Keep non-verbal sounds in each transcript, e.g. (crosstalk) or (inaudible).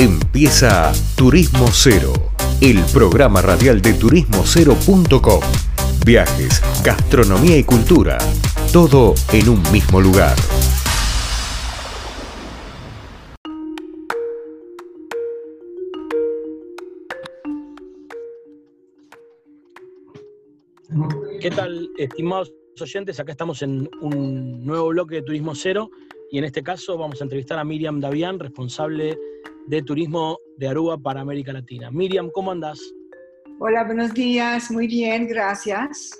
Empieza Turismo Cero, el programa radial de turismocero.com. Viajes, gastronomía y cultura, todo en un mismo lugar. ¿Qué tal, estimados oyentes? Acá estamos en un nuevo bloque de Turismo Cero y en este caso vamos a entrevistar a Miriam Davián, responsable de turismo de Aruba para América Latina. Miriam, ¿cómo andás? Hola, buenos días, muy bien, gracias.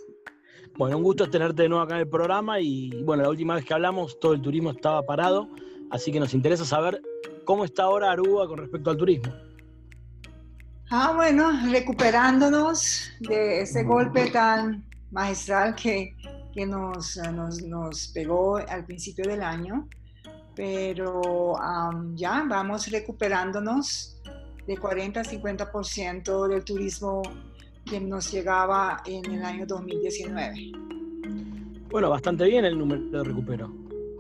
Bueno, un gusto tenerte de nuevo acá en el programa y bueno, la última vez que hablamos todo el turismo estaba parado, así que nos interesa saber cómo está ahora Aruba con respecto al turismo. Ah, bueno, recuperándonos de ese golpe tan magistral que, que nos, nos, nos pegó al principio del año pero ya vamos recuperándonos de 40 a 50% del turismo que nos llegaba en el año 2019. Bueno, bastante bien el número de recupero.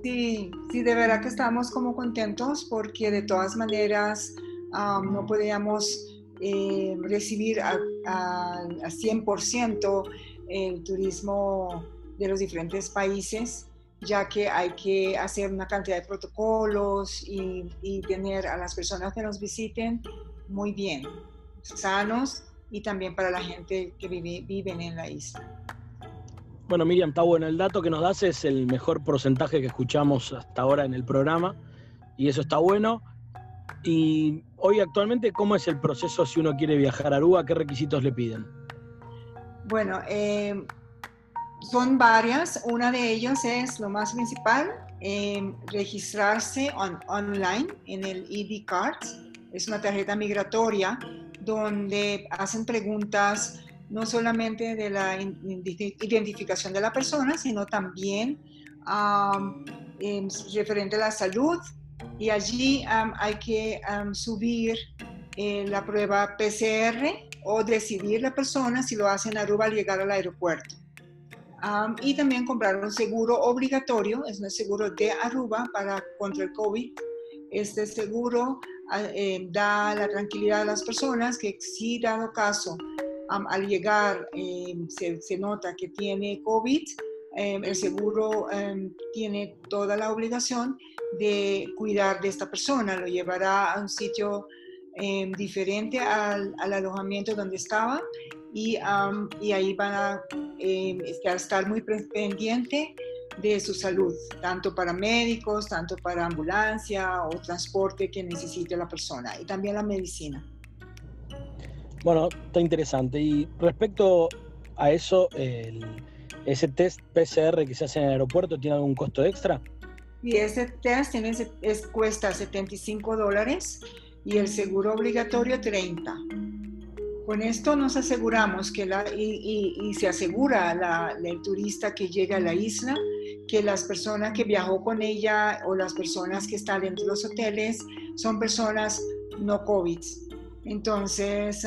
Sí, sí, de verdad que estamos como contentos porque de todas maneras no podíamos eh, recibir a, a, a 100% el turismo de los diferentes países ya que hay que hacer una cantidad de protocolos y, tener a las personas que nos visiten muy bien, sanos y también para la gente que vive, viven en la isla. Bueno, Miriam, está bueno. El dato que nos das es el mejor porcentaje que escuchamos hasta ahora en el programa y eso está bueno. Y hoy actualmente, ¿cómo es el proceso si uno quiere viajar a Aruba? ¿Qué requisitos le piden? Bueno, eh, son varias. Una de ellas es lo más principal, em, registrarse online en el ID Card. Es una tarjeta migratoria donde hacen preguntas no solamente de la identificación de la persona, sino también em, referente a la salud. Y allí hay que subir eh, la prueba PCR o decidir la persona si lo hace en Aruba al llegar al aeropuerto y también comprar un seguro obligatorio, es un seguro de Aruba para contra el COVID. Este seguro ah, eh, da la tranquilidad a las personas que si dado caso al llegar em, se, se, nota que tiene COVID, em, el seguro em, tiene toda la obligación de cuidar de esta persona, lo llevará a un sitio diferente al, al, alojamiento donde estaba y, y ahí van a eh, estar muy pendiente de su salud, tanto para médicos, tanto para ambulancia o transporte que necesite la persona y también la medicina. Bueno, está interesante. Y respecto a eso, el, ¿ese test PCR que se hace en el aeropuerto tiene algún costo extra? Y ese test tiene, es, cuesta 75 dólares y el seguro obligatorio 30. Con esto nos aseguramos que la, y, se asegura la, el turista que llega a la isla que las personas que viajó con ella o las personas que están dentro de los hoteles son personas no COVID. Entonces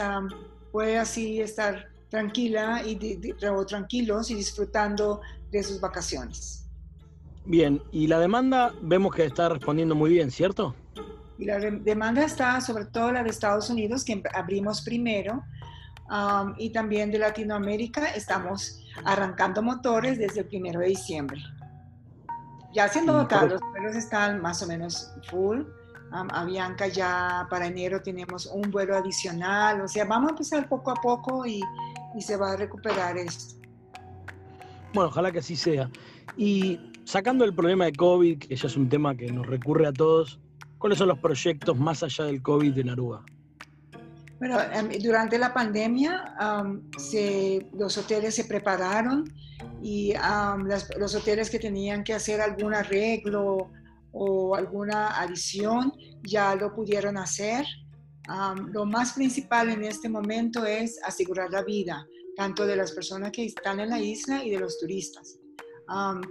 puede así estar tranquila y o tranquilos y disfrutando de sus vacaciones. Bien, y la demanda vemos que está respondiendo muy bien, ¿cierto? Y la demanda está sobre todo la de Estados Unidos, que abrimos primero, um, y también de Latinoamérica. Estamos arrancando motores desde el primero de diciembre. Ya siendo notar, los vuelos están más o menos full. Um, a Bianca ya para enero tenemos un vuelo adicional. O sea, vamos a empezar poco a poco y, y se va a recuperar esto. Bueno, ojalá que así sea. Y sacando el problema de COVID, que ya es un tema que nos recurre a todos, ¿Cuáles son los proyectos más allá del COVID en Aruba? Bueno, em, durante la pandemia los hoteles se prepararon y los hoteles que tenían que hacer algún arreglo o alguna adición ya lo pudieron hacer. lo más principal en este momento es asegurar la vida, tanto de las personas que están en la isla y de los turistas.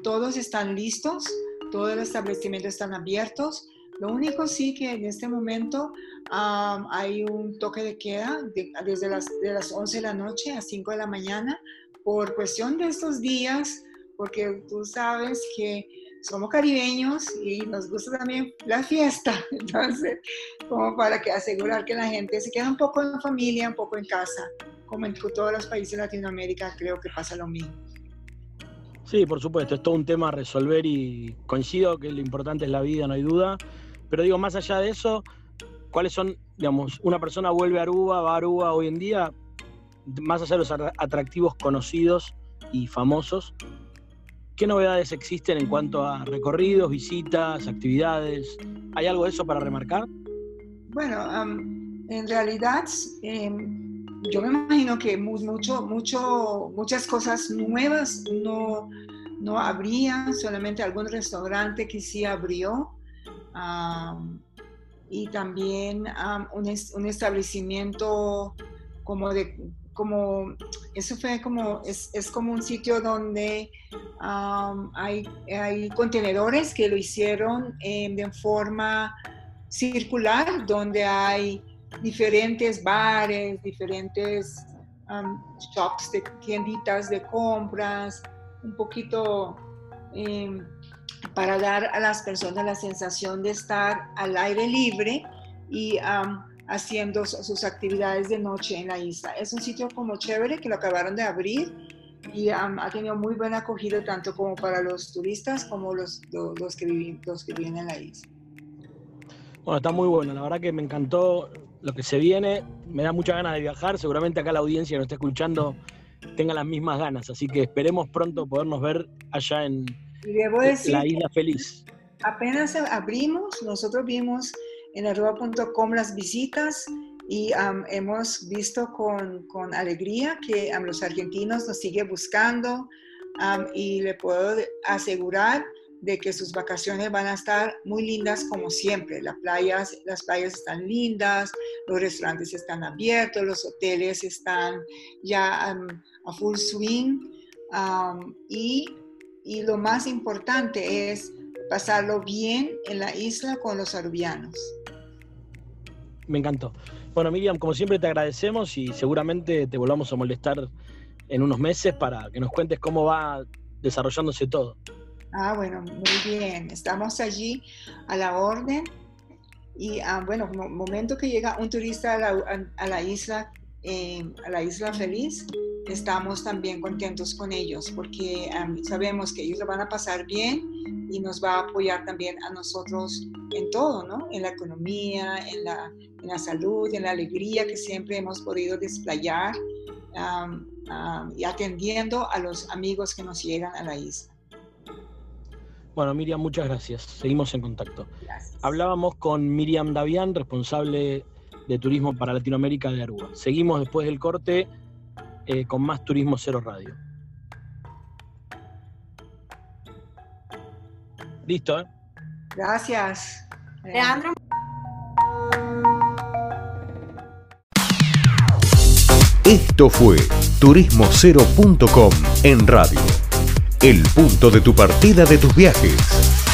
todos están listos, todos los establecimientos están abiertos lo único sí que en este momento hay un toque de queda desde las, de las 11 de la noche a 5 de la mañana por cuestión de estos días, porque tú sabes que somos caribeños y nos gusta también la fiesta, (laughs) entonces, como para que asegurar que la gente se quede un poco en familia, un poco en casa, como en todos los países de Latinoamérica, creo que pasa lo mismo. Sí, por supuesto, es todo un tema a resolver y coincido que lo importante es la vida, no hay duda, pero digo, más allá de eso, ¿cuáles son, digamos, una persona vuelve a Aruba, va a Aruba hoy en día, más allá de los atractivos conocidos y famosos, ¿Qué novedades existen en cuanto a recorridos, visitas, actividades? ¿Hay algo de eso para remarcar? Bueno, en realidad em, yo me imagino que mucho, muchas cosas nuevas no, no habría, solamente algún restaurante que sí abrió. Y también un, un, establecimiento como de como, eso fue como, es, es como un sitio donde hay, hay, contenedores que lo hicieron em, de forma circular, donde hay diferentes bares, diferentes shops, de tienditas de compras, un poquito em, para dar a las personas la sensación de estar al aire libre y haciendo sus actividades de noche en la isla. Es un sitio como chévere que lo acabaron de abrir y ha tenido muy buena acogida tanto como para los turistas como los, los, que, viven, los que viven en la isla. Bueno, está muy bueno, la verdad que me encantó lo que se viene, me da mucha ganas de viajar, seguramente acá la audiencia que nos está escuchando tenga las mismas ganas, así que esperemos pronto podernos ver allá en la Isla Feliz. Apenas abrimos, nosotros vimos en arroba.com las visitas y hemos visto con, con alegría que los argentinos nos siguen buscando y le puedo asegurar de que sus vacaciones van a estar muy lindas como siempre. Las playas, las playas están lindas, los restaurantes están abiertos, los hoteles están ya a full swing y, y, lo más importante es pasarlo bien en la isla con los arubianos me encantó. Bueno, Miriam, como siempre te agradecemos y seguramente te volvamos a molestar en unos meses para que nos cuentes cómo va desarrollándose todo. Ah, bueno, muy bien. Estamos allí a la orden. Y ah, bueno, momento que llega un turista a la, isla, eh, a la isla feliz, estamos también contentos con ellos porque ah, sabemos que ellos lo van a pasar bien y nos va a apoyar también a nosotros en todo, ¿no? En la economía, en la, en la salud, en la alegría que siempre hemos podido desplayar y atendiendo a los amigos que nos llegan a la isla. Bueno, Miriam, muchas gracias. Seguimos en contacto. Hablábamos con Miriam Davián, responsable de Turismo para Latinoamérica de Aruba. Seguimos después del corte eh, con más Turismo Cero Radio. Listo, ¿eh? Gracias. Leandro. Esto fue turismocero.com en radio. El punto de tu partida de tus viajes.